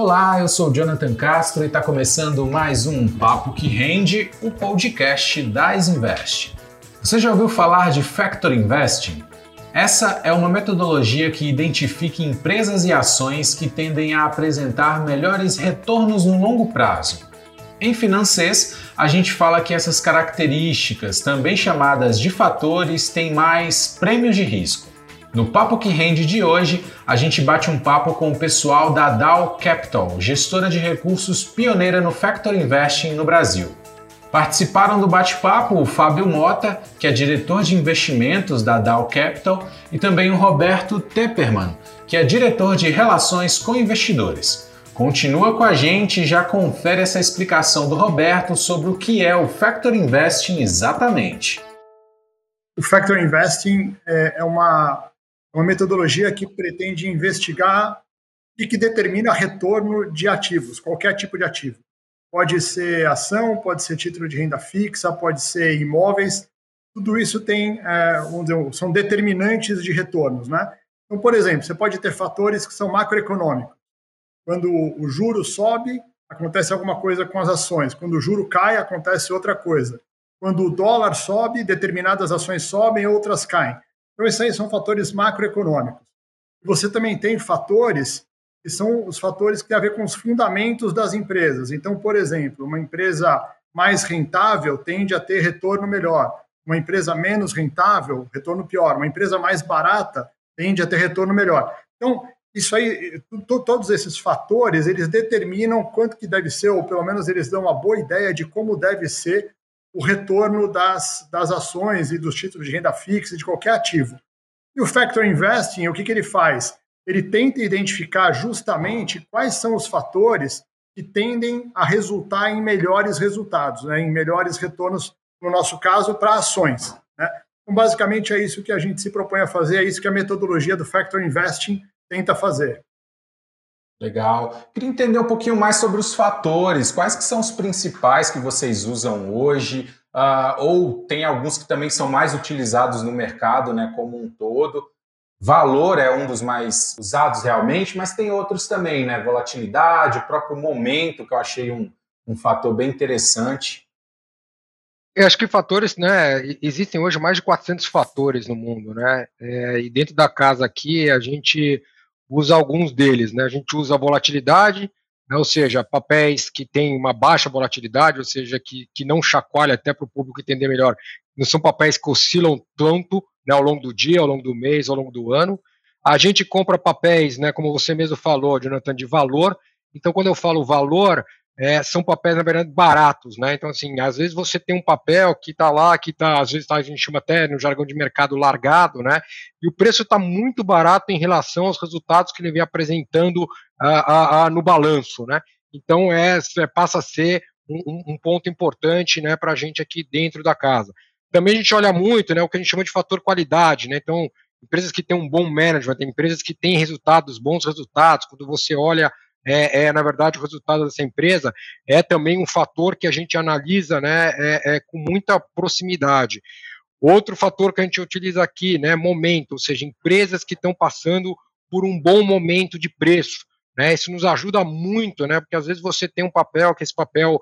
Olá, eu sou Jonathan Castro e está começando mais um Papo que Rende, o podcast da Invest. Você já ouviu falar de Factor Investing? Essa é uma metodologia que identifica empresas e ações que tendem a apresentar melhores retornos no longo prazo. Em financeiros, a gente fala que essas características, também chamadas de fatores, têm mais prêmios de risco. No Papo que Rende de hoje, a gente bate um papo com o pessoal da Dow Capital, gestora de recursos pioneira no Factor Investing no Brasil. Participaram do bate-papo o Fábio Mota, que é diretor de investimentos da Dow Capital, e também o Roberto Tepperman, que é diretor de relações com investidores. Continua com a gente e já confere essa explicação do Roberto sobre o que é o Factor Investing exatamente. O Factor Investing é, é uma uma metodologia que pretende investigar e que determina retorno de ativos, qualquer tipo de ativo. Pode ser ação, pode ser título de renda fixa, pode ser imóveis. Tudo isso tem, é, são determinantes de retornos, né? Então, por exemplo, você pode ter fatores que são macroeconômicos. Quando o juro sobe, acontece alguma coisa com as ações. Quando o juro cai, acontece outra coisa. Quando o dólar sobe, determinadas ações sobem, outras caem. Então, esses aí são fatores macroeconômicos. Você também tem fatores que são os fatores que têm a ver com os fundamentos das empresas. Então, por exemplo, uma empresa mais rentável tende a ter retorno melhor. Uma empresa menos rentável, retorno pior. Uma empresa mais barata tende a ter retorno melhor. Então, isso aí, todos esses fatores, eles determinam quanto que deve ser, ou pelo menos eles dão uma boa ideia de como deve ser o retorno das, das ações e dos títulos de renda fixa, de qualquer ativo. E o Factor Investing, o que, que ele faz? Ele tenta identificar justamente quais são os fatores que tendem a resultar em melhores resultados, né, em melhores retornos, no nosso caso, para ações. Né? Então, basicamente, é isso que a gente se propõe a fazer, é isso que a metodologia do Factor Investing tenta fazer. Legal. Queria entender um pouquinho mais sobre os fatores. Quais que são os principais que vocês usam hoje? Uh, ou tem alguns que também são mais utilizados no mercado, né, como um todo. Valor é um dos mais usados realmente, mas tem outros também, né? Volatilidade, o próprio momento, que eu achei um, um fator bem interessante. Eu acho que fatores, né? Existem hoje mais de 400 fatores no mundo, né? É, e dentro da casa aqui a gente usa alguns deles. Né? A gente usa a volatilidade, né? ou seja, papéis que têm uma baixa volatilidade, ou seja, que, que não chacoalha até para o público entender melhor. Não são papéis que oscilam tanto né, ao longo do dia, ao longo do mês, ao longo do ano. A gente compra papéis, né, como você mesmo falou, Jonathan, de valor. Então, quando eu falo valor, é, são papéis, na verdade, baratos, né? Então, assim, às vezes você tem um papel que está lá, que está, às vezes tá, a gente chama até no jargão de mercado largado, né? E o preço está muito barato em relação aos resultados que ele vem apresentando a, a, no balanço, né? Então, é, é passa a ser um, um ponto importante, né, para a gente aqui dentro da casa. Também a gente olha muito, né, o que a gente chama de fator qualidade, né? Então, empresas que têm um bom management, empresas que têm resultados, bons resultados, quando você olha é, é, na verdade, o resultado dessa empresa é também um fator que a gente analisa né, é, é, com muita proximidade. Outro fator que a gente utiliza aqui, né, momento, ou seja, empresas que estão passando por um bom momento de preço. Né, isso nos ajuda muito, né, porque às vezes você tem um papel, que esse papel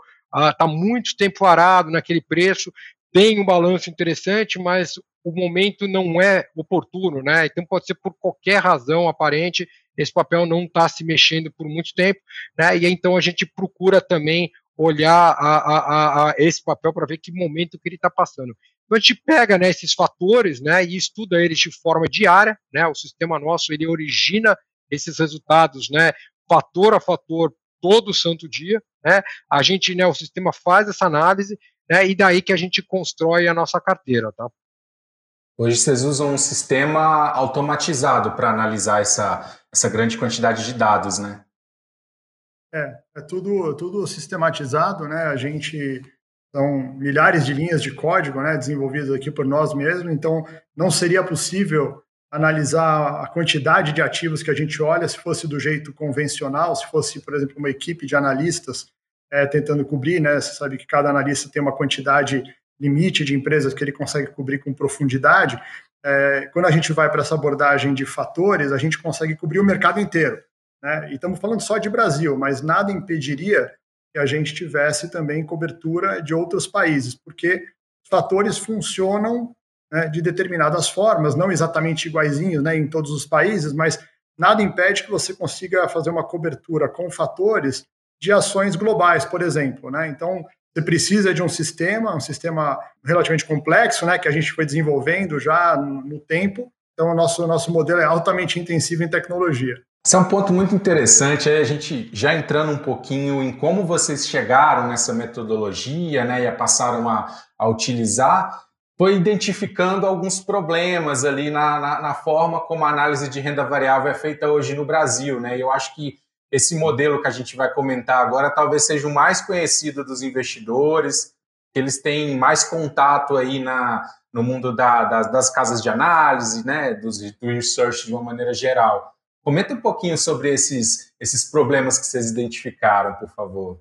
está ah, muito tempo parado naquele preço, tem um balanço interessante, mas o momento não é oportuno, né? Então pode ser por qualquer razão aparente esse papel não está se mexendo por muito tempo, né? E então a gente procura também olhar a, a, a esse papel para ver que momento que ele está passando. Então a gente pega né, esses fatores né, e estuda eles de forma diária, né? O sistema nosso ele origina esses resultados, né? Fator a fator todo santo dia, né? A gente, né, o sistema faz essa análise, né? E daí que a gente constrói a nossa carteira, tá? Hoje vocês usam um sistema automatizado para analisar essa, essa grande quantidade de dados, né? É, é tudo, tudo sistematizado, né? A gente são milhares de linhas de código, né, desenvolvidas aqui por nós mesmos, então não seria possível analisar a quantidade de ativos que a gente olha se fosse do jeito convencional, se fosse, por exemplo, uma equipe de analistas é, tentando cobrir, né? Você sabe que cada analista tem uma quantidade limite de empresas que ele consegue cobrir com profundidade, é, quando a gente vai para essa abordagem de fatores, a gente consegue cobrir o mercado inteiro. Né? E estamos falando só de Brasil, mas nada impediria que a gente tivesse também cobertura de outros países, porque fatores funcionam né, de determinadas formas, não exatamente iguaizinhos né, em todos os países, mas nada impede que você consiga fazer uma cobertura com fatores de ações globais, por exemplo. Né? Então, você precisa de um sistema, um sistema relativamente complexo, né, que a gente foi desenvolvendo já no tempo. Então, o nosso, nosso modelo é altamente intensivo em tecnologia. Esse é um ponto muito interessante, aí a gente já entrando um pouquinho em como vocês chegaram nessa metodologia né, e a passaram a, a utilizar, foi identificando alguns problemas ali na, na, na, forma como a análise de renda variável é feita hoje no Brasil. Né? Eu acho que esse modelo que a gente vai comentar agora talvez seja o mais conhecido dos investidores, eles têm mais contato aí na, no mundo da, das, das casas de análise, né, dos, do research de uma maneira geral. Comenta um pouquinho sobre esses, esses problemas que vocês identificaram, por favor.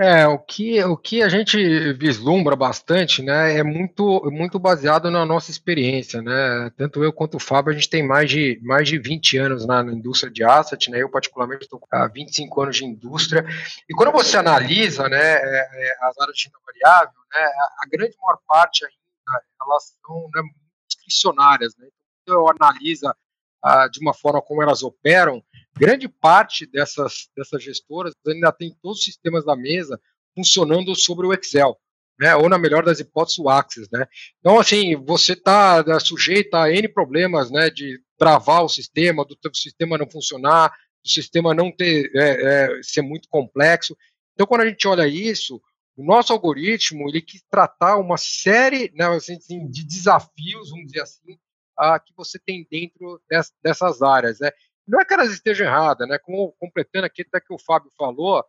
É, o que, o que a gente vislumbra bastante, né, é muito, muito baseado na nossa experiência, né, tanto eu quanto o Fábio, a gente tem mais de, mais de 20 anos na, na indústria de asset, né, eu particularmente estou há 25 anos de indústria, e quando você analisa, né, é, é, as áreas de renda variável, né, a, a, grande maior parte ainda, elas são né, discricionárias, né, então eu analisa ah, de uma forma como elas operam, grande parte dessas, dessas gestoras ainda tem todos os sistemas da mesa funcionando sobre o Excel. Né, ou na melhor das hipóteses o Axis, né? Então assim, você está tá sujeito a N problemas, né, de travar o sistema, do sistema não funcionar, do sistema não ter é, é, ser muito complexo. Então quando a gente olha isso, o nosso algoritmo ele quis tratar uma série né, assim, de desafios, vamos dizer assim, a, que você tem dentro des, dessas áreas. Né? Não é que elas estejam erradas, né? Como, completando aqui até que o Fábio falou,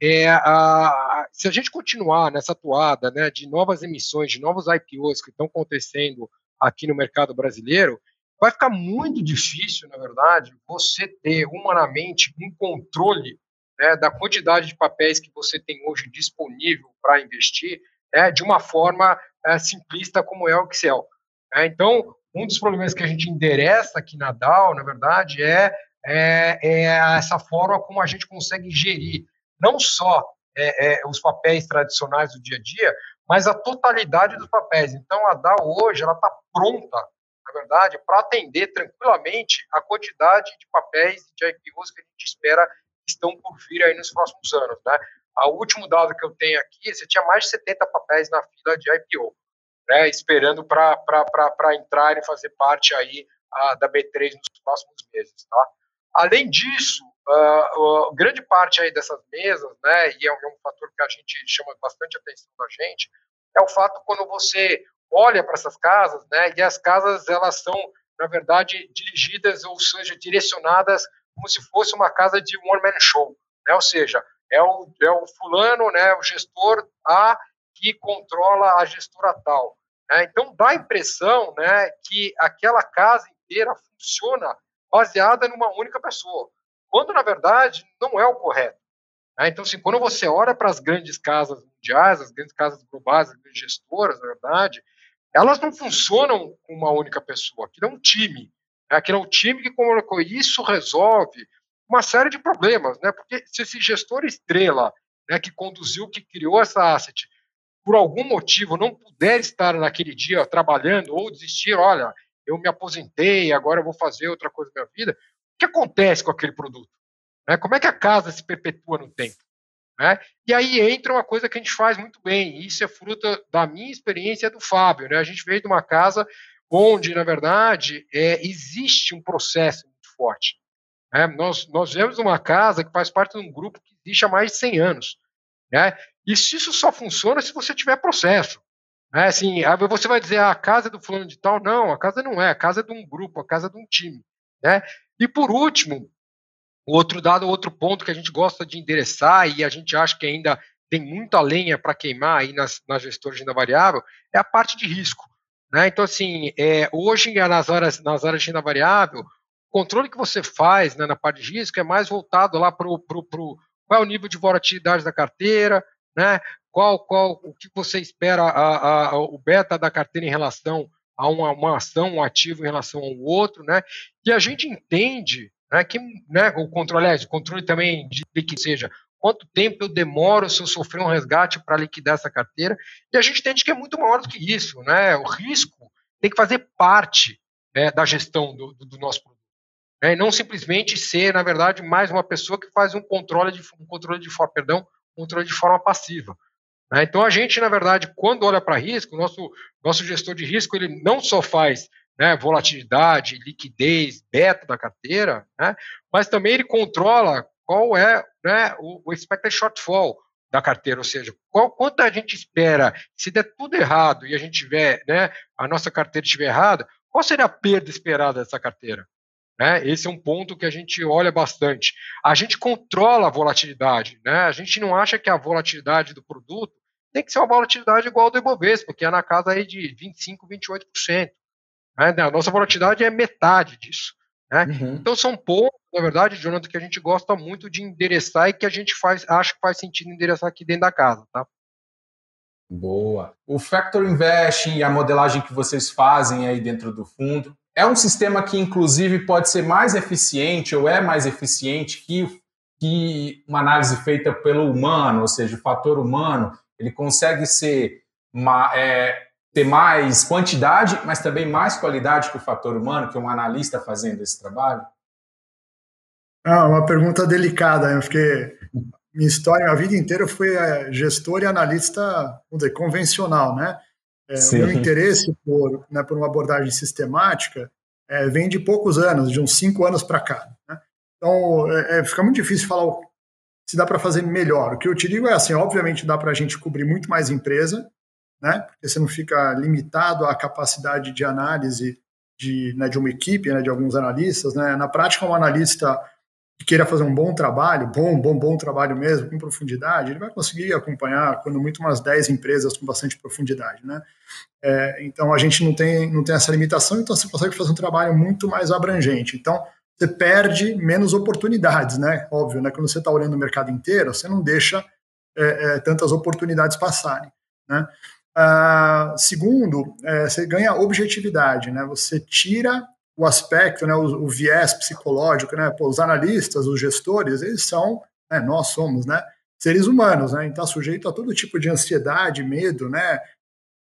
é, a, se a gente continuar nessa toada né, de novas emissões, de novos IPOs que estão acontecendo aqui no mercado brasileiro, vai ficar muito difícil, na verdade, você ter humanamente um controle né, da quantidade de papéis que você tem hoje disponível para investir né, de uma forma é, simplista como é o Excel. É, então, um dos problemas que a gente endereça aqui na DAO, na verdade, é, é, é essa forma como a gente consegue gerir não só é, é, os papéis tradicionais do dia a dia, mas a totalidade dos papéis. Então, a DAO hoje ela está pronta, na verdade, para atender tranquilamente a quantidade de papéis de IPOs que a gente espera que estão por vir aí nos próximos anos. Né? O último dado que eu tenho aqui, você tinha mais de 70 papéis na fila de IPO né, esperando para entrar e fazer parte aí a, da B3 nos próximos meses. Tá? Além disso, uh, uh, grande parte aí dessas mesas, né, e é um, é um, fator que a gente chama bastante atenção da gente, é o fato quando você olha para essas casas, né, e as casas elas são, na verdade, dirigidas, ou seja, direcionadas como se fosse uma casa de one-man show, né, ou seja, é o, é o fulano, né, o gestor A que controla a gestora tal. Né? Então, dá a impressão né, que aquela casa inteira funciona baseada numa única pessoa, quando, na verdade, não é o correto. Né? Então, assim, quando você olha para as grandes casas mundiais, as grandes casas globais, as grandes gestoras, na verdade, elas não funcionam com uma única pessoa. Aquilo é um time. Né? Aquilo é um time que colocou isso resolve uma série de problemas, né? Porque se esse gestor estrela, né, que conduziu, que criou essa asset, por algum motivo não puder estar naquele dia trabalhando ou desistir, olha, eu me aposentei, agora eu vou fazer outra coisa na minha vida, o que acontece com aquele produto? Né? Como é que a casa se perpetua no tempo? Né? E aí entra uma coisa que a gente faz muito bem, e isso é fruto da minha experiência do Fábio. Né? A gente veio de uma casa onde, na verdade, é, existe um processo muito forte. Né? Nós, nós vivemos uma casa que faz parte de um grupo que existe há mais de 100 anos. Né? E se isso só funciona se você tiver processo. Né? Assim, você vai dizer, ah, a casa é do fulano de tal. Não, a casa não é, a casa é de um grupo, a casa é de um time. Né? E por último, outro dado, outro ponto que a gente gosta de endereçar e a gente acha que ainda tem muita lenha para queimar aí nas, nas gestoras de renda variável, é a parte de risco. Né? Então, assim, é, hoje nas áreas, nas áreas de renda variável, o controle que você faz né, na parte de risco é mais voltado lá para o qual é o nível de volatilidade da carteira, né? Qual, qual, o que você espera a, a, o beta da carteira em relação a uma, uma ação, um ativo em relação ao outro, né? E a gente entende, né, que, né, o controle, o controle também de que seja quanto tempo eu demoro se eu sofrer um resgate para liquidar essa carteira, e a gente entende que é muito maior do que isso, né, o risco tem que fazer parte né, da gestão do, do, do nosso produto, né, e não simplesmente ser, na verdade, mais uma pessoa que faz um controle de, um controle de forma, perdão, controle de forma passiva. Né, então a gente, na verdade, quando olha para risco, o nosso, nosso gestor de risco, ele não só faz né, volatilidade, liquidez, beta da carteira, né, mas também ele controla qual é né, o, o expected shortfall da carteira, ou seja, qual, quanto a gente espera, se der tudo errado e a gente tiver, né, a nossa carteira estiver errada, qual seria a perda esperada dessa carteira? Né? Esse é um ponto que a gente olha bastante. A gente controla a volatilidade, né? a gente não acha que a volatilidade do produto tem que ser uma volatilidade igual ao do Ibovespa, que é na casa aí de 25%, 28%. Né? A nossa volatilidade é metade disso. Né? Uhum. Então são pontos, na verdade, Jonathan, que a gente gosta muito de endereçar e que a gente faz, acha que faz sentido endereçar aqui dentro da casa, tá? Boa. O Factor Investing e a modelagem que vocês fazem aí dentro do fundo é um sistema que, inclusive, pode ser mais eficiente ou é mais eficiente que, que uma análise feita pelo humano, ou seja, o fator humano. Ele consegue ser uma, é, ter mais quantidade, mas também mais qualidade que o fator humano, que um analista fazendo esse trabalho? Ah, uma pergunta delicada, porque minha história, a vida inteira foi é, gestor e analista, dizer, convencional, né? É, o meu interesse por, né, por uma abordagem sistemática é, vem de poucos anos, de uns cinco anos para cá. Né? Então, é, é, fica muito difícil falar se dá para fazer melhor. O que eu te digo é assim, obviamente dá para a gente cobrir muito mais empresa, né? Porque você não fica limitado à capacidade de análise de, né, de uma equipe, né, de alguns analistas, né? Na prática, um analista que queira fazer um bom trabalho, bom, bom, bom trabalho mesmo, com profundidade, ele vai conseguir acompanhar, quando muito, umas 10 empresas com bastante profundidade, né? É, então, a gente não tem, não tem essa limitação, então você consegue fazer um trabalho muito mais abrangente. Então, você perde menos oportunidades, né? Óbvio, né? Quando você está olhando o mercado inteiro, você não deixa é, é, tantas oportunidades passarem, né? Uh, segundo, é, você ganha objetividade, né? Você tira o aspecto, né, o, o viés psicológico, né? Pô, os analistas, os gestores, eles são, né, nós somos, né? Seres humanos, né? Então, sujeito a todo tipo de ansiedade, medo, né?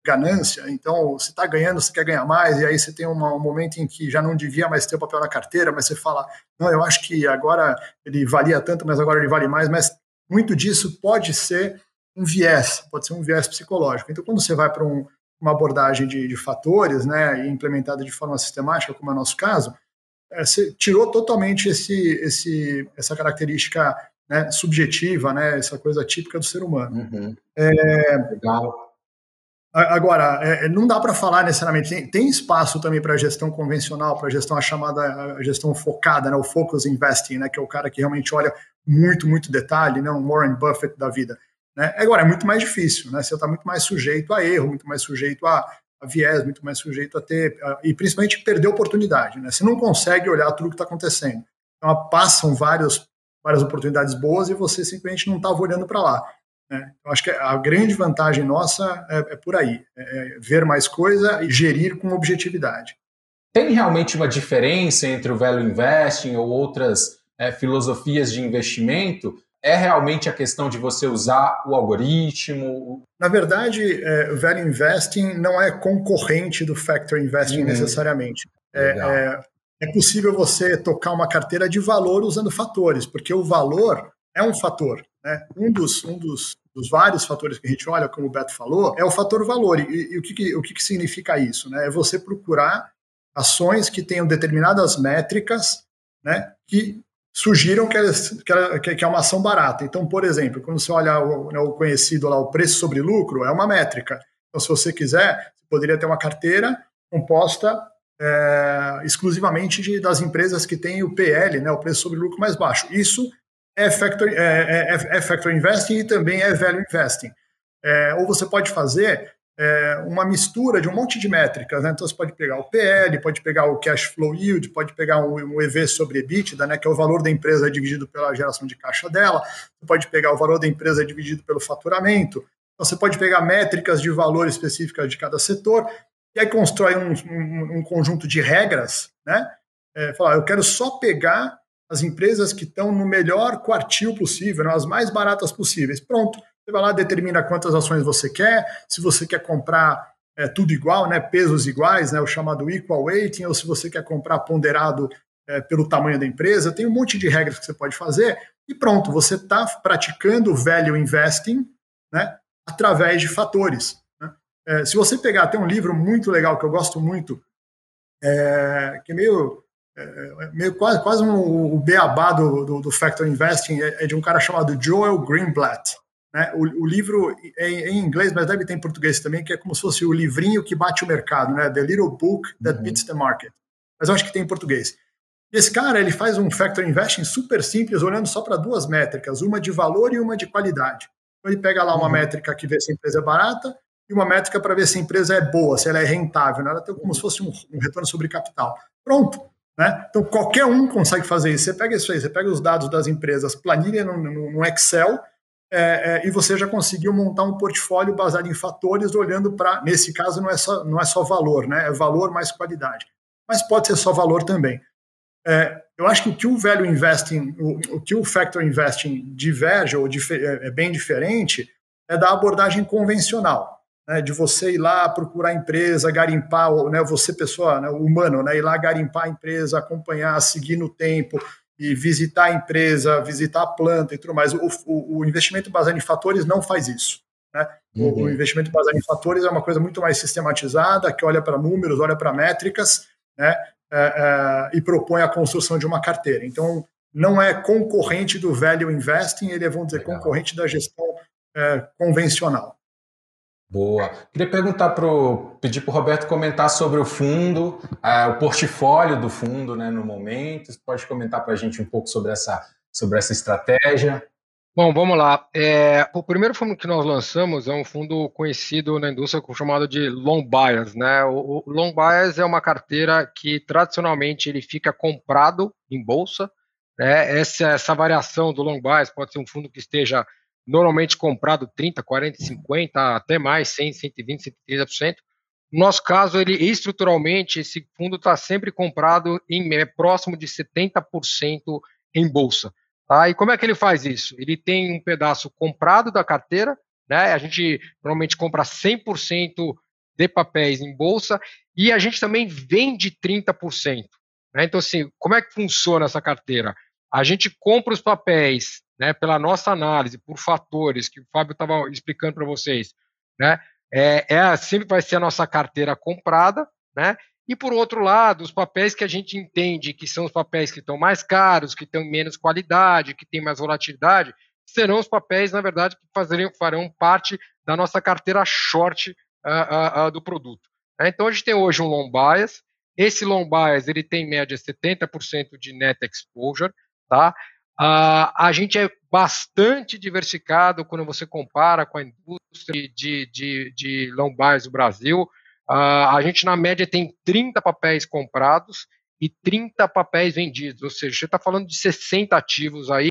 ganância. Então, você está ganhando, você quer ganhar mais, e aí você tem uma, um momento em que já não devia mais ter o papel na carteira, mas você fala, não, eu acho que agora ele valia tanto, mas agora ele vale mais. Mas muito disso pode ser um viés, pode ser um viés psicológico. Então, quando você vai para um, uma abordagem de, de, fatores, né, e implementada de forma sistemática, como é o nosso caso, é, você tirou totalmente esse, esse, essa característica né, subjetiva, né, essa coisa típica do ser humano. Uhum. É, Legal. Agora, é, não dá para falar necessariamente, tem, tem espaço também para gestão convencional, para gestão a chamada a gestão focada, né, o focus investing, né, que é o cara que realmente olha muito, muito detalhe, né, um Warren Buffett da vida. Né? Agora, é muito mais difícil, né? Você está muito mais sujeito a erro, muito mais sujeito a, a viés, muito mais sujeito a ter, a, e principalmente perder oportunidade, né? Você não consegue olhar tudo que está acontecendo. Então, passam várias, várias oportunidades boas e você simplesmente não estava olhando para lá. Né? Eu acho que a grande vantagem nossa é, é por aí, é, é ver mais coisa e gerir com objetividade. Tem realmente uma diferença entre o value investing ou outras é, filosofias de investimento é realmente a questão de você usar o algoritmo? Na verdade, é, Value Investing não é concorrente do Factor Investing uhum. necessariamente. É, é, é, possível você tocar uma carteira de valor usando fatores, porque o valor é um fator. Né? Um, dos, um dos, dos vários fatores que a gente olha, como o Beto falou, é o fator valor. E, e o, que, o que, que significa isso? Né? É você procurar ações que tenham determinadas métricas né, que surgiram que, que, que, é uma ação barata. Então, por exemplo, quando você olha o, né, o, conhecido lá, o preço sobre lucro, é uma métrica. Então, se você quiser, você poderia ter uma carteira composta é, exclusivamente de, das empresas que têm o PL, né, o preço sobre lucro mais baixo. Isso é factor, é, é, é, é factor investing e também é value investing. É, ou você pode fazer é, uma mistura de um monte de métricas. Né? Então, você pode pegar o PL, pode pegar o cash flow yield, pode pegar um, um EV sobre EBITDA, né? que é o valor da empresa dividido pela geração de caixa dela, você pode pegar o valor da empresa dividido pelo faturamento, então, você pode pegar métricas de valor específicas de cada setor, e aí constrói um, um, um conjunto de regras, né? É, falar, eu quero só pegar as empresas que estão no melhor quartil possível, né, as mais baratas possíveis. Pronto, você vai lá, determina quantas ações você quer, se você quer comprar é, tudo igual, né, pesos iguais, né, o chamado equal weighting, ou se você quer comprar ponderado é, pelo tamanho da empresa, tem um monte de regras que você pode fazer, e pronto, você está praticando value investing né, através de fatores. Né? É, se você pegar, tem um livro muito legal que eu gosto muito, é, que é meio é, meio quase, quase um, o beabá do, do, do Factor Investing é, é, de um cara chamado Joel Greenblatt. Né? O, o, livro é em inglês, mas deve ter em português também, que é como se fosse o livrinho que bate o mercado, né? The Little Book That uhum. Beats the Market. Mas eu acho que tem em português. Esse cara ele faz um Factor Investing super simples, olhando só para duas métricas, uma de valor e uma de qualidade. Então ele pega lá uma uhum. métrica que vê se a empresa é barata e uma métrica para ver se a empresa é boa, se ela é rentável. Né? Ela tem como se fosse um, um retorno sobre capital. Pronto. Né? Então, qualquer um consegue fazer isso. Você pega isso aí, você pega os dados das empresas, planilha no, no, no Excel, é, é, e você já conseguiu montar um portfólio baseado em fatores, olhando para, nesse caso, não é, só, não é só valor, né? é valor mais qualidade. Mas pode ser só valor também. É, eu acho que o que o value investing, o, o que o factor investing diverge, ou é, é bem diferente, é da abordagem convencional né, de você ir lá procurar empresa, garimpar, né, você pessoa né, humano, né, ir lá garimpar a empresa, acompanhar, seguir no tempo e visitar a empresa, visitar a planta e tudo mais. O, o, o investimento baseado em fatores não faz isso. Né? Uhum. O, investimento baseado em fatores é uma coisa muito mais sistematizada, que olha para números, olha para métricas, né, é, é, e propõe a construção de uma carteira. Então, não é concorrente do value investing, ele é, vamos dizer, Legal. concorrente da gestão é, convencional. Boa. Queria perguntar pro, pedir para o Roberto comentar sobre o fundo, uh, o portfólio do fundo, né, no momento. Você pode comentar para a gente um pouco sobre essa, sobre essa estratégia? Bom, vamos lá. É, o primeiro fundo que nós lançamos é um fundo conhecido na indústria chamado de long bias, né? O, o long bias é uma carteira que tradicionalmente ele fica comprado em bolsa. Né? Essa, essa variação do long bias pode ser um fundo que esteja normalmente comprado 30, 40, 50, até mais, 100, 120, 130%. No nosso caso, ele estruturalmente, esse fundo está sempre comprado em é, próximo de 70% em bolsa. Tá? E como é que ele faz isso? Ele tem um pedaço comprado da carteira, né? a gente normalmente compra 100% de papéis em bolsa e a gente também vende 30%. Né? Então, assim, como é que funciona essa carteira? A gente compra os papéis né, pela nossa análise, por fatores que o Fábio estava explicando para vocês, né, é, é, sempre vai ser a nossa carteira comprada, né, e por outro lado, os papéis que a gente entende que são os papéis que estão mais caros, que têm menos qualidade, que têm mais volatilidade, serão os papéis, na verdade, que fazerem, farão parte da nossa carteira short uh, uh, uh, do produto. Né. Então, a gente tem hoje um long bias, esse long bias ele tem em média 70% de net exposure, tá? Uh, a gente é bastante diversificado quando você compara com a indústria de, de, de lombares do Brasil. Uh, a gente, na média, tem 30 papéis comprados e 30 papéis vendidos, ou seja, você está falando de 60 ativos aí,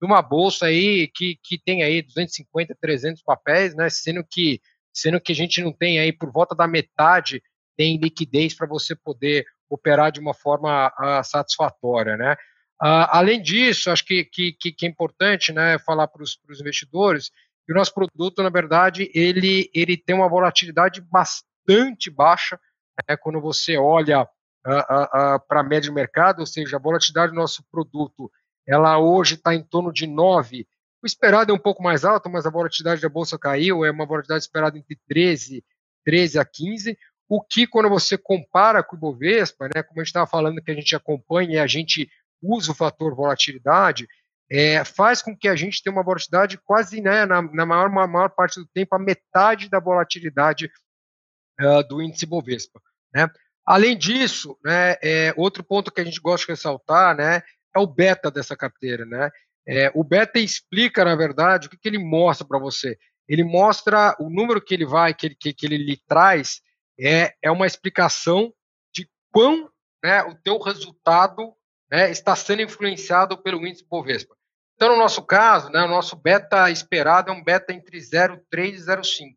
numa bolsa aí que, que tem aí 250, 300 papéis, né, sendo que, sendo que a gente não tem aí, por volta da metade, tem liquidez para você poder operar de uma forma uh, satisfatória, né? Uh, além disso, acho que, que, que é importante né, falar para os investidores que o nosso produto, na verdade, ele, ele tem uma volatilidade bastante baixa né, quando você olha uh, uh, para a média de mercado, ou seja, a volatilidade do nosso produto, ela hoje está em torno de 9. O esperado é um pouco mais alto, mas a volatilidade da bolsa caiu, é uma volatilidade esperada entre 13, 13 a 15, o que quando você compara com o Bovespa, né, como a gente estava falando que a gente acompanha e a gente usa o fator volatilidade, é, faz com que a gente tenha uma volatilidade quase, né, na, na maior, maior parte do tempo, a metade da volatilidade uh, do índice Bovespa. Né? Além disso, né, é, outro ponto que a gente gosta de ressaltar né, é o beta dessa carteira. Né? É, o beta explica, na verdade, o que, que ele mostra para você. Ele mostra o número que ele vai, que ele, que, que ele lhe traz, é, é uma explicação de quão né, o teu resultado né, está sendo influenciado pelo índice Bovespa. Então, no nosso caso, né, o nosso beta esperado é um beta entre 0,3 e 0,5.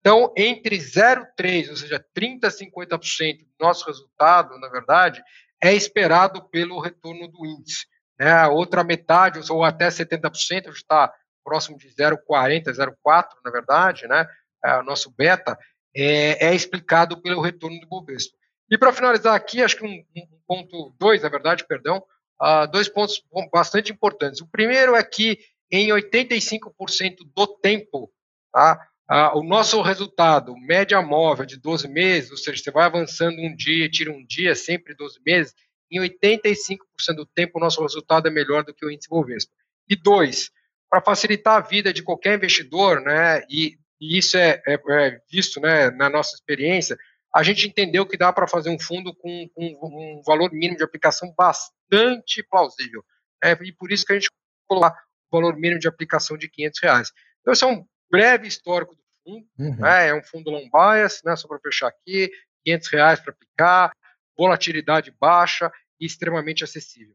Então, entre 0,3, ou seja, 30% a 50% do nosso resultado, na verdade, é esperado pelo retorno do índice. né, a outra metade, ou até 70%, está próximo de 0,40, 0,4, na verdade, né, é, o nosso beta, é, é, explicado pelo retorno do Bovespa. E para finalizar aqui, acho que um, um ponto, dois, na verdade, perdão, uh, dois pontos bastante importantes. O primeiro é que em 85% do tempo, tá, uh, o nosso resultado, média móvel de 12 meses, ou seja, você vai avançando um dia, tira um dia, sempre 12 meses, em 85% do tempo o nosso resultado é melhor do que o índice Bovespa. E dois, para facilitar a vida de qualquer investidor, né, e, e isso é, é, é, visto né, na nossa experiência, a gente entendeu que dá para fazer um fundo com, com, um valor mínimo de aplicação bastante plausível. Né, e por isso que a gente colocou o valor mínimo de aplicação de 500 reais. Então, esse é um breve histórico do fundo, uhum. né, é um fundo long bias, né, só para fechar aqui, 500 reais para aplicar, volatilidade baixa e extremamente acessível.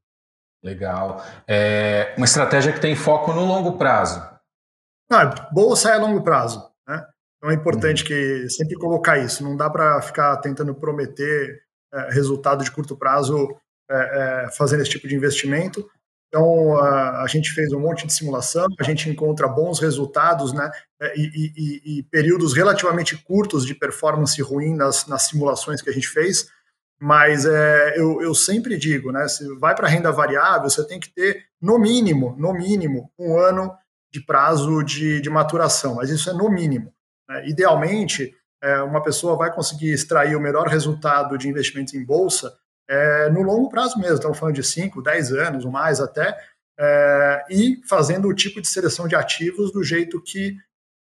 Legal. É uma estratégia que tem foco no longo prazo. Ah, bolsa é longo prazo. Né? Então é importante que sempre colocar isso. Não dá para ficar tentando prometer é, resultado de curto prazo é, é, fazendo esse tipo de investimento. Então a, a, gente fez um monte de simulação, a gente encontra bons resultados, né? É, e, e, e períodos relativamente curtos de performance ruim nas, nas simulações que a gente fez. Mas é, eu, eu sempre digo, né? Se vai para renda variável, você tem que ter, no mínimo, no mínimo, um ano de prazo de, de maturação, mas isso é no mínimo. Né? Idealmente, é, uma pessoa vai conseguir extrair o melhor resultado de investimento em bolsa é, no longo prazo mesmo, estamos falando de 5, 10 anos ou mais até, é, e fazendo o tipo de seleção de ativos do jeito que,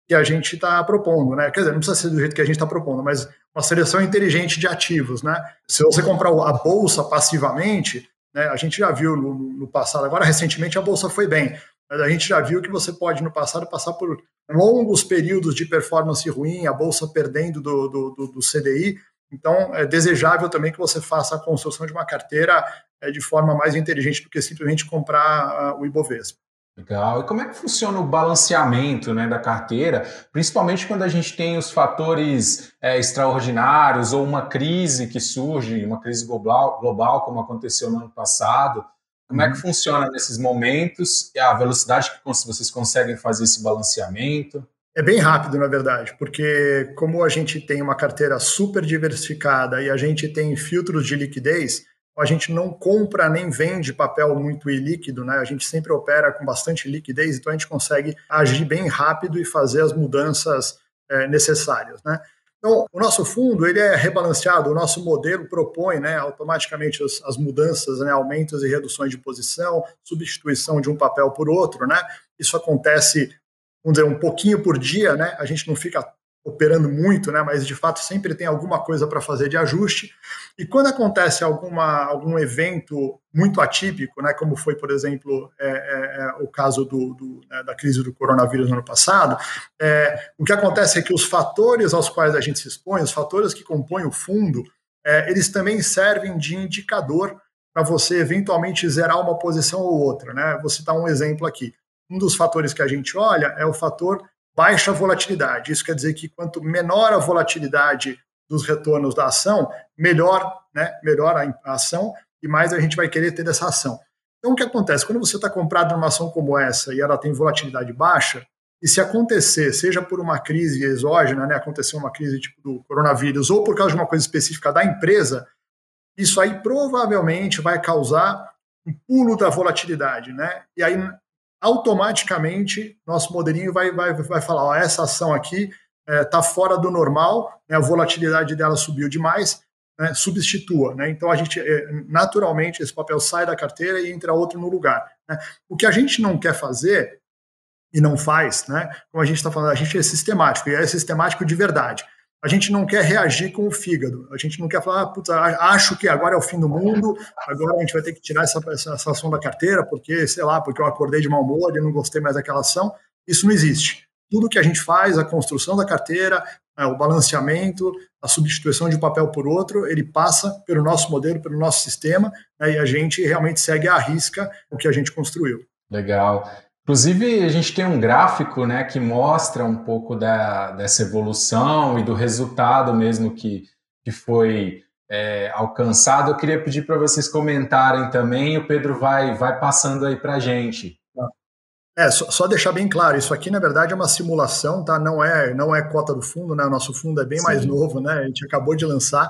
que a gente está propondo. Né? Quer dizer, não precisa ser do jeito que a gente está propondo, mas uma seleção inteligente de ativos, né? Se você comprar a bolsa passivamente, né, a gente já viu no, no, passado, agora recentemente a bolsa foi bem, mas a gente já viu que você pode no passado passar por longos períodos de performance ruim, a bolsa perdendo do, do, do, do CDI. Então, é desejável também que você faça a construção de uma carteira é, de forma mais inteligente do que simplesmente comprar uh, o Ibovespa. Legal. E como é que funciona o balanceamento né, da carteira, principalmente quando a gente tem os fatores é, extraordinários ou uma crise que surge, uma crise global, global como aconteceu no ano passado? Como é que uhum. funciona nesses momentos e a velocidade que vocês conseguem fazer esse balanceamento? É bem rápido, na verdade, porque como a gente tem uma carteira super diversificada e a gente tem filtros de liquidez, a gente não compra nem vende papel muito ilíquido, né? A gente sempre opera com bastante liquidez, então a gente consegue agir bem rápido e fazer as mudanças é, necessárias, né? Então, o nosso fundo ele é rebalanceado, o nosso modelo propõe né, automaticamente as, as mudanças, né, aumentos e reduções de posição, substituição de um papel por outro. Né? Isso acontece, vamos dizer, um pouquinho por dia, né? a gente não fica operando muito, né, mas de fato sempre tem alguma coisa para fazer de ajuste. E quando acontece alguma, algum evento muito atípico, né, como foi, por exemplo, é, é, é o caso do, do, né, da crise do coronavírus no ano passado, é, o que acontece é que os fatores aos quais a gente se expõe, os fatores que compõem o fundo, é, eles também servem de indicador para você eventualmente zerar uma posição ou outra. Né? Vou citar um exemplo aqui. Um dos fatores que a gente olha é o fator baixa volatilidade. Isso quer dizer que quanto menor a volatilidade dos retornos da ação, melhor, né, melhor a ação e mais a gente vai querer ter dessa ação. Então, o que acontece? Quando você está comprado numa ação como essa e ela tem volatilidade baixa, e se acontecer, seja por uma crise exógena, né, acontecer uma crise tipo do coronavírus, ou por causa de uma coisa específica da empresa, isso aí provavelmente vai causar um pulo da volatilidade, né? E aí automaticamente nosso modelinho vai, vai, vai falar: ó, essa ação aqui está é, tá fora do normal, né, a volatilidade dela subiu demais, né, substitua. Né? Então, a gente, é, naturalmente, esse papel sai da carteira e entra outro no lugar. Né? O que a gente não quer fazer e não faz, né, como a gente está falando, a gente é sistemático, e é sistemático de verdade a gente não quer reagir com o fígado. A gente não quer falar, ah, puta, acho que agora é o fim do mundo, agora a gente vai ter que tirar essa, essa, essa ação da carteira, porque, sei lá, porque eu acordei de mau humor e não gostei mais daquela ação. Isso não existe. Tudo que a gente faz, a construção da carteira, é, o balanceamento, a substituição de um papel por outro, ele passa pelo nosso modelo, pelo nosso sistema, né, e a gente realmente segue à risca o que a gente construiu. Legal. Inclusive, a gente tem um gráfico né, que mostra um pouco da, dessa evolução e do resultado mesmo que, que foi é, alcançado. Eu queria pedir para vocês comentarem também. O Pedro vai, vai passando aí para a gente. É, só, só, deixar bem claro, isso aqui na verdade é uma simulação, tá? Não é, não é cota do fundo, né? O nosso fundo é bem Sim. mais novo, né? A gente acabou de lançar,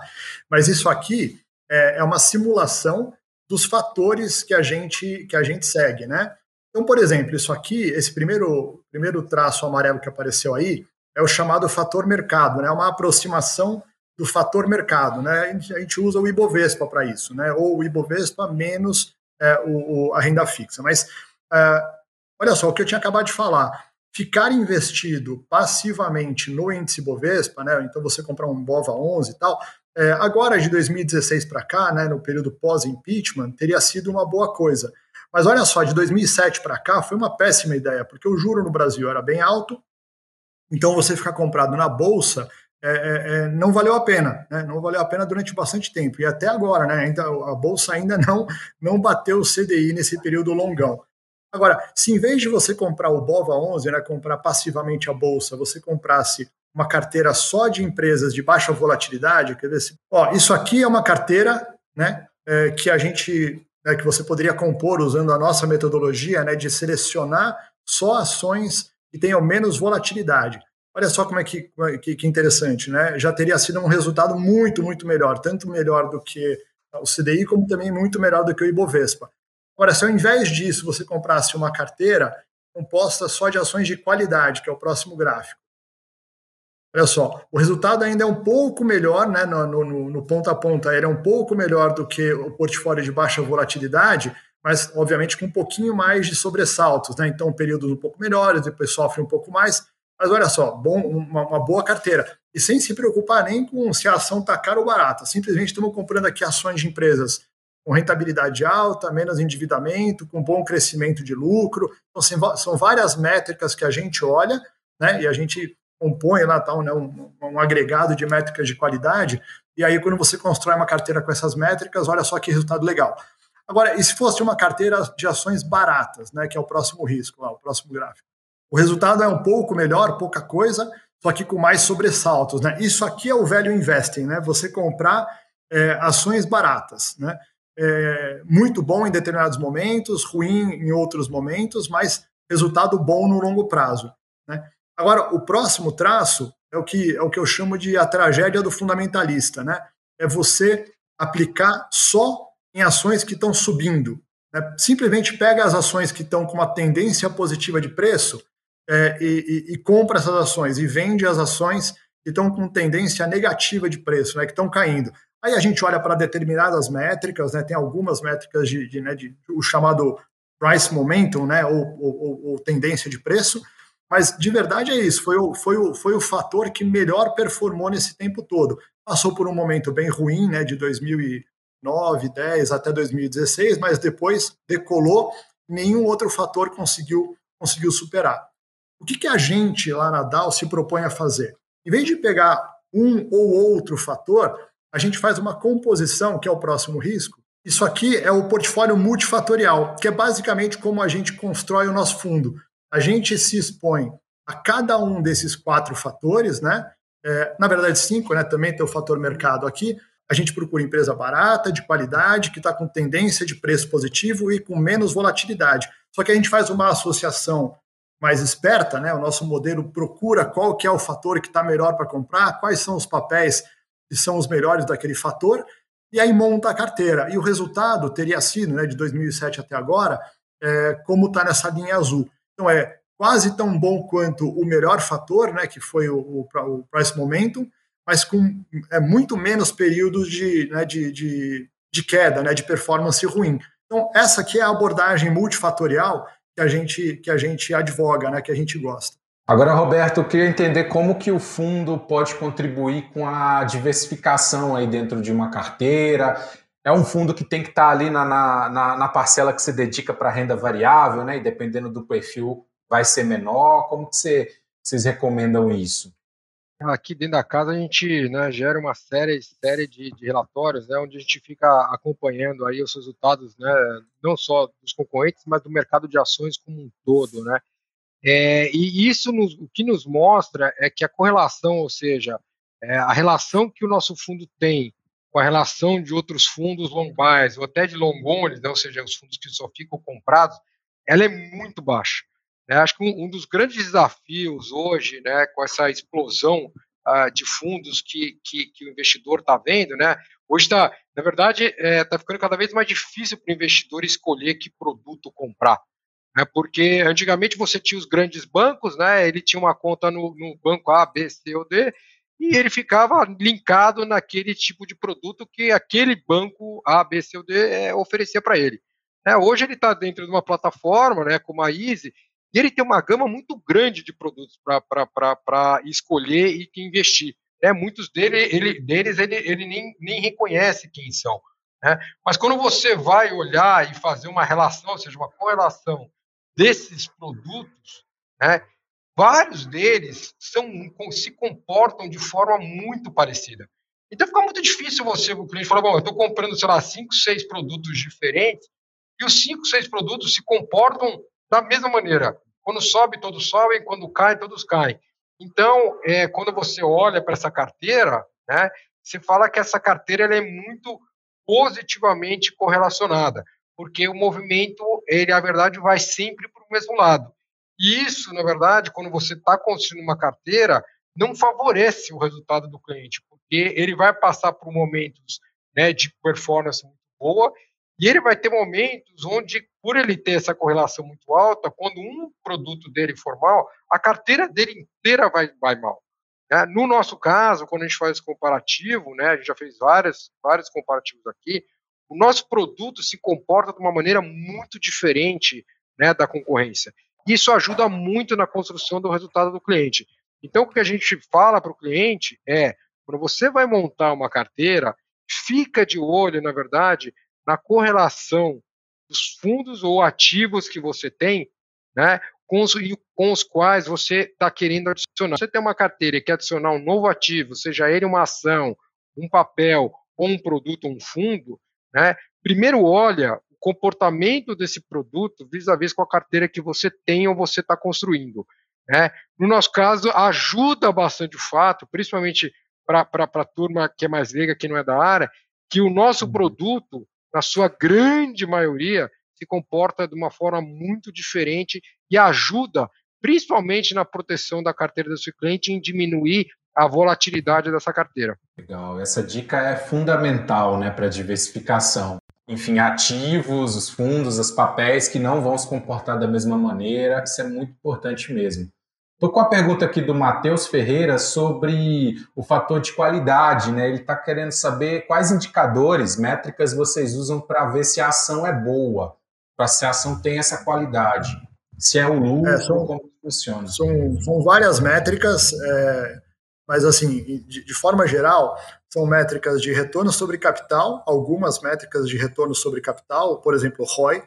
mas isso aqui é, é, uma simulação dos fatores que a gente que a gente segue, né? Então, por exemplo, isso aqui, esse primeiro primeiro traço amarelo que apareceu aí é o chamado fator mercado, né? É uma aproximação do fator mercado, né? A gente, a gente usa o IBOVESPA para isso, né? Ou o IBOVESPA menos é, o, o, a renda fixa, mas é, Olha só, o que eu tinha acabado de falar. Ficar investido passivamente no índice Bovespa, né? Então você comprar um Bova 11 e tal, é, agora de 2016 para cá, né, no período pós-impeachment, teria sido uma boa coisa. Mas olha só, de 2007 para cá foi uma péssima ideia, porque o juro no Brasil era bem alto, então você ficar comprado na bolsa é, é, é não valeu a pena, né? não valeu a pena durante bastante tempo. E até agora, né, ainda, a bolsa ainda não, não bateu o CDI nesse período longão. Agora, se em vez de você comprar o BOVA 11, né, comprar passivamente a bolsa, você comprasse uma carteira só de empresas de baixa volatilidade, quer dizer, ó, isso aqui é uma carteira, né, é, que a gente, né, que você poderia compor usando a nossa metodologia, né, de selecionar só ações que tenham menos volatilidade. Olha só como é que, que, que interessante, né? Já teria sido um resultado muito, muito melhor, tanto melhor do que o CDI, como também muito melhor do que o Ibovespa. Agora, se ao invés disso você comprasse uma carteira composta só de ações de qualidade, que é o próximo gráfico, olha só, o resultado ainda é um pouco melhor, né, no, no, no ponta a ponta, ele é um pouco melhor do que o portfólio de baixa volatilidade, mas obviamente com um pouquinho mais de sobressaltos, né? Então, períodos um pouco melhores, depois sofre um pouco mais. Mas olha só, bom, uma, uma boa carteira. E sem se preocupar nem com se a ação está cara ou barata. Simplesmente estamos comprando aqui ações de empresas com rentabilidade alta, menos endividamento, com bom crescimento de lucro. Então, são várias métricas que a gente olha, né, e a gente compõe lá tal, né, um, um, agregado de métricas de qualidade, e aí quando você constrói uma carteira com essas métricas, olha só que resultado legal. Agora, e se fosse uma carteira de ações baratas, né, que é o próximo risco, lá, o próximo gráfico? O resultado é um pouco melhor, pouca coisa, só que com mais sobressaltos. Né? Isso aqui é o velho investing, né? você comprar é, ações baratas. Né? é, muito bom em determinados momentos, ruim em outros momentos, mas resultado bom no longo prazo. Agora, o próximo traço é o que é o que eu chamo de a tragédia do fundamentalista, né? É você aplicar só em ações que estão subindo. Né? Simplesmente pega as ações que estão com uma tendência positiva de preço é, e, e, e, compra essas ações e vende as ações que estão com tendência negativa de preço, né? Que estão caindo. Aí a gente olha para determinadas métricas, né, tem algumas métricas de, de, né, de, o chamado price momentum, né, ou, ou, ou, tendência de preço, mas de verdade é isso, foi o, foi, o, foi o fator que melhor performou nesse tempo todo. Passou por um momento bem ruim, né, de 2009, 10 até 2016, mas depois decolou, nenhum outro fator conseguiu, conseguiu superar. O que, que a gente lá na DAO se propõe a fazer? Em vez de pegar um ou outro fator, a gente faz uma composição, que é o próximo risco. Isso aqui é o portfólio multifatorial, que é basicamente como a gente constrói o nosso fundo. A gente se expõe a cada um desses quatro fatores, né? É, na verdade, cinco, né? Também tem o fator mercado aqui. A gente procura empresa barata, de qualidade, que está com tendência de preço positivo e com menos volatilidade. Só que a gente faz uma associação mais esperta, né? O nosso modelo procura qual que é o fator que está melhor para comprar, quais são os papéis que são os melhores daquele fator, e aí monta a carteira. E o resultado teria sido, né, de 2007 até agora, é, como está nessa linha azul. Então é quase tão bom quanto o melhor fator, né, que foi o, o, price momentum, mas com é, muito menos períodos de, né, de, de, de queda, né, de performance ruim. Então essa aqui é a abordagem multifatorial que a gente que a gente advoga, né, que a gente gosta. Agora, Roberto, eu queria entender como que o fundo pode contribuir com a diversificação aí dentro de uma carteira. É um fundo que tem que estar ali na, na, na parcela que você dedica para renda variável, né? E dependendo do perfil, vai ser menor. Como que você, vocês recomendam isso? Aqui dentro da casa a gente né, gera uma série, série de, de, relatórios, né, onde a gente fica acompanhando aí os resultados, né, não só dos concorrentes, mas do mercado de ações como um todo, né. É, e isso nos, o que nos mostra é que a correlação, ou seja, é, a relação que o nosso fundo tem com a relação de outros fundos long buys, ou até de long né, ou seja, os fundos que só ficam comprados, ela é muito baixa. Né? Acho que um, um, dos grandes desafios hoje, né, com essa explosão uh, de fundos que, que, que o investidor está vendo, né, hoje está, na verdade, está é, tá ficando cada vez mais difícil para o investidor escolher que produto comprar. Né, porque antigamente você tinha os grandes bancos, né, ele tinha uma conta no, no banco A, B, C ou D, e ele ficava linkado naquele tipo de produto que aquele banco A, B, C ou D é, oferecia para ele. É, hoje ele está dentro de uma plataforma, né, como a Easy, e ele tem uma gama muito grande de produtos para escolher e investir. Né? Muitos dele, ele, deles ele, ele nem, nem reconhece quem são. Né? Mas quando você vai olhar e fazer uma relação, ou seja, uma correlação desses produtos, né, vários deles são, se comportam de forma muito parecida. Então fica muito difícil você, o cliente, falar, bom, eu estou comprando, sei lá, cinco, seis produtos diferentes, e os cinco, seis produtos se comportam da mesma maneira. Quando sobe, todos sobem, quando cai, todos caem. Então, é, quando você olha para essa carteira, né, você fala que essa carteira ela é muito positivamente correlacionada, porque o movimento, ele, a verdade, vai sempre para o mesmo lado. E isso, na verdade, quando você está construindo uma carteira, não favorece o resultado do cliente, porque ele vai passar por momentos né, de performance muito boa e ele vai ter momentos onde, por ele ter essa correlação muito alta, quando um produto dele for mal, a carteira dele inteira vai, vai mal. Né? No nosso caso, quando a gente faz comparativo, né, a gente já fez várias, vários comparativos aqui, o nosso produto se comporta de uma maneira muito diferente né, da concorrência. Isso ajuda muito na construção do resultado do cliente. Então, o que a gente fala para o cliente é, quando você vai montar uma carteira, fica de olho, na verdade, na correlação dos fundos ou ativos que você tem, né, com os, com os quais você está querendo adicionar. Você tem uma carteira e quer adicionar um novo ativo, seja ele uma ação, um papel ou um produto, um fundo, né, primeiro olha comportamento desse produto vis-à-vis com a carteira que você tem ou você está construindo. Né? No nosso caso, ajuda bastante o fato, principalmente para a turma que é mais leiga, que não é da área, que o nosso uhum. produto na sua grande maioria, se comporta de uma forma muito diferente e ajuda, principalmente na proteção da carteira do seu cliente, em diminuir a volatilidade dessa carteira. Legal, essa dica é fundamental né, para diversificação. Enfim, ativos, os fundos, os papéis que não vão se comportar da mesma maneira, isso é muito importante mesmo. Estou com a pergunta aqui do Matheus Ferreira sobre o fator de qualidade, né? Ele está querendo saber quais indicadores, métricas vocês usam para ver se a ação é boa, para se a ação tem essa qualidade. Se é o lucro, é, são, como funciona. São, são várias métricas, é, mas assim, de, de forma geral, são métricas de retorno sobre capital, algumas métricas de retorno sobre capital, por exemplo, ROI,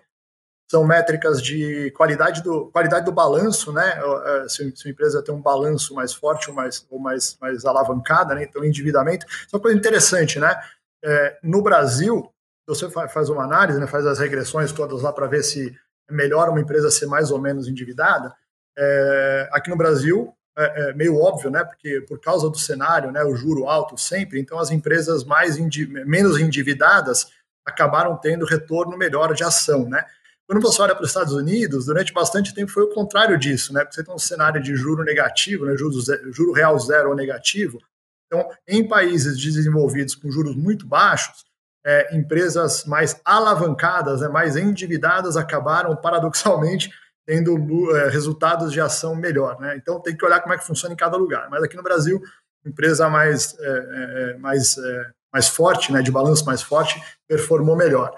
são métricas de qualidade do, qualidade do balanço, né? É, se, se a empresa tem um balanço mais forte ou mais, ou mais, mais alavancada, né? Então, endividamento. Isso é uma coisa interessante, né? É, no Brasil, você faz uma análise, né, faz as regressões todas lá para ver se é melhor uma empresa ser mais ou menos endividada. É, aqui no Brasil, é, é, meio óbvio, né? Porque por causa do cenário, né? O juro alto sempre, então as empresas mais menos endividadas acabaram tendo retorno melhor de ação, né? Quando você olha para os Estados Unidos, durante bastante tempo foi o contrário disso, né? Porque você tem um cenário de juro negativo, né? juro, juro real zero ou negativo. Então, em países desenvolvidos com juros muito baixos, é, empresas mais alavancadas, né, mais endividadas, acabaram, paradoxalmente, tendo é, resultados de ação melhor. Né? Então, tem que olhar como é que funciona em cada lugar. Mas aqui no Brasil, empresa mais, é, é mais, é, mais forte, né, de balanço mais forte, performou melhor.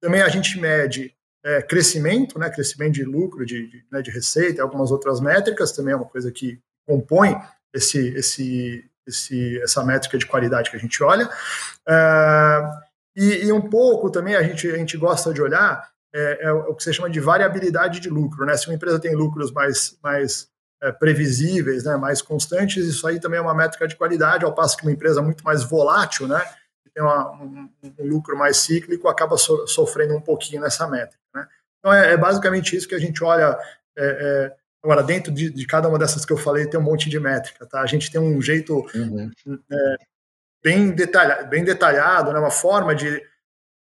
Também a gente mede é, crescimento, né, crescimento de lucro, de, de, né, de receita, algumas outras métricas, também é uma coisa que compõe esse, esse, esse, essa métrica de qualidade que a gente olha. É, e, e, um pouco também a gente, a gente gosta de olhar é, é, o que você chama de variabilidade de lucro. Né? Se uma empresa tem lucros mais, mais é, previsíveis, né, mais constantes, isso aí também é uma métrica de qualidade, ao passo que uma empresa muito mais volátil, né, tem uma, um, um, lucro mais cíclico, acaba so, sofrendo um pouquinho nessa métrica. Né? Então, é, é, basicamente isso que a gente olha. É, é, agora, dentro de, de, cada uma dessas que eu falei, tem um monte de métrica. Tá? A gente tem um jeito. Uhum. É, bem, detalha, bem detalhado, né? uma forma de.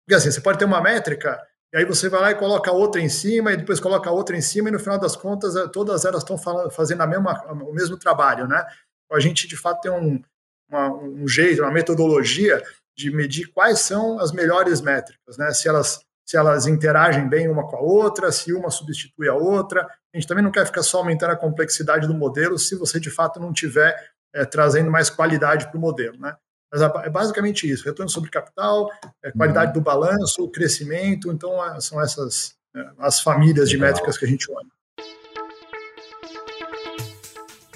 Porque assim, você pode ter uma métrica, e aí você vai lá e coloca outra em cima, e depois coloca outra em cima, e no final das contas, é, todas elas estão fazendo a mesma, o mesmo trabalho. Né? A gente, de fato, tem um, uma, um jeito, uma metodologia de medir quais são as melhores métricas, né? se elas se elas interagem bem uma com a outra, se uma substitui a outra. A gente também não quer ficar só aumentando a complexidade do modelo se você de fato não tiver é, trazendo mais qualidade para o modelo. Né? Mas é basicamente isso: retorno sobre capital, é, qualidade uhum. do balanço, crescimento. Então, é, são essas é, as famílias de métricas que a gente olha.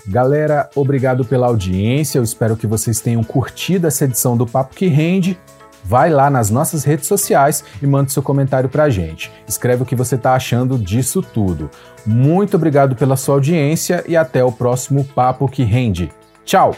Galera, obrigado pela audiência. Eu espero que vocês tenham curtido essa edição do Papo que Rende. Vai lá nas nossas redes sociais e manda seu comentário pra gente. Escreve o que você está achando disso tudo. Muito obrigado pela sua audiência e até o próximo Papo que Rende. Tchau!